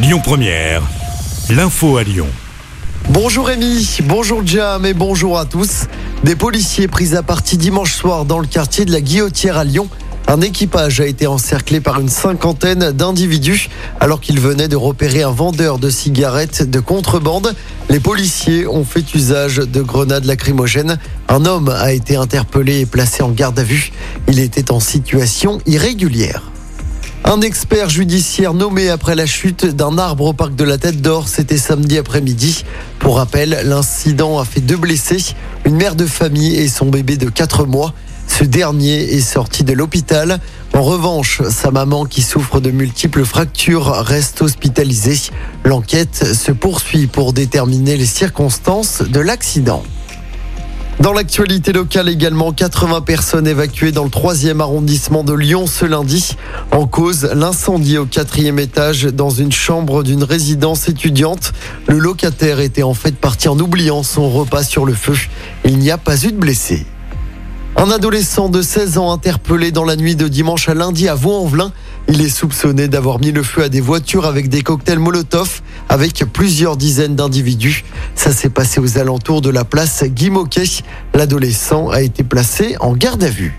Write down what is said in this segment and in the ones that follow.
Lyon Première, l'info à Lyon. Bonjour Rémi, bonjour Jam et bonjour à tous. Des policiers pris à partie dimanche soir dans le quartier de la Guillotière à Lyon. Un équipage a été encerclé par une cinquantaine d'individus alors qu'ils venaient de repérer un vendeur de cigarettes de contrebande. Les policiers ont fait usage de grenades lacrymogènes. Un homme a été interpellé et placé en garde à vue. Il était en situation irrégulière. Un expert judiciaire nommé après la chute d'un arbre au parc de la Tête d'Or, c'était samedi après-midi. Pour rappel, l'incident a fait deux blessés, une mère de famille et son bébé de 4 mois. Ce dernier est sorti de l'hôpital. En revanche, sa maman qui souffre de multiples fractures reste hospitalisée. L'enquête se poursuit pour déterminer les circonstances de l'accident. Dans l'actualité locale également, 80 personnes évacuées dans le 3e arrondissement de Lyon ce lundi. En cause, l'incendie au quatrième étage dans une chambre d'une résidence étudiante. Le locataire était en fait parti en oubliant son repas sur le feu. Il n'y a pas eu de blessés. Un adolescent de 16 ans interpellé dans la nuit de dimanche à lundi à Vaux-en-Velin. Il est soupçonné d'avoir mis le feu à des voitures avec des cocktails Molotov avec plusieurs dizaines d'individus. Ça s'est passé aux alentours de la place Guy Moquet. L'adolescent a été placé en garde à vue.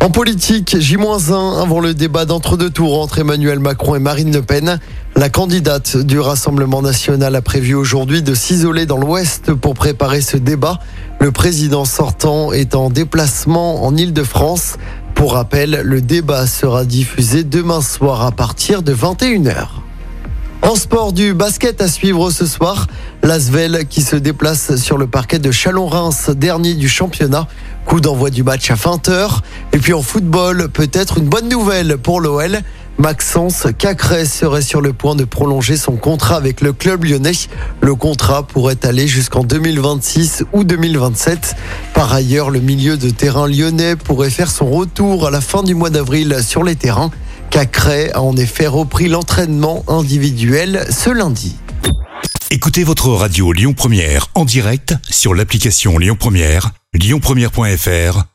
En politique, J-1 avant le débat d'entre-deux tours entre Emmanuel Macron et Marine Le Pen. La candidate du Rassemblement national a prévu aujourd'hui de s'isoler dans l'Ouest pour préparer ce débat. Le président sortant est en déplacement en Ile-de-France. Pour rappel, le débat sera diffusé demain soir à partir de 21h. En sport du basket à suivre ce soir, l'Asvel qui se déplace sur le parquet de Chalon-Reims, dernier du championnat. Coup d'envoi du match à 20h. Et puis en football, peut-être une bonne nouvelle pour l'OL. Maxence Cacré serait sur le point de prolonger son contrat avec le club lyonnais. Le contrat pourrait aller jusqu'en 2026 ou 2027. Par ailleurs, le milieu de terrain lyonnais pourrait faire son retour à la fin du mois d'avril sur les terrains. Cacré a en effet repris l'entraînement individuel ce lundi. Écoutez votre radio Lyon Première en direct sur l'application Lyon Première, lyonpremière.fr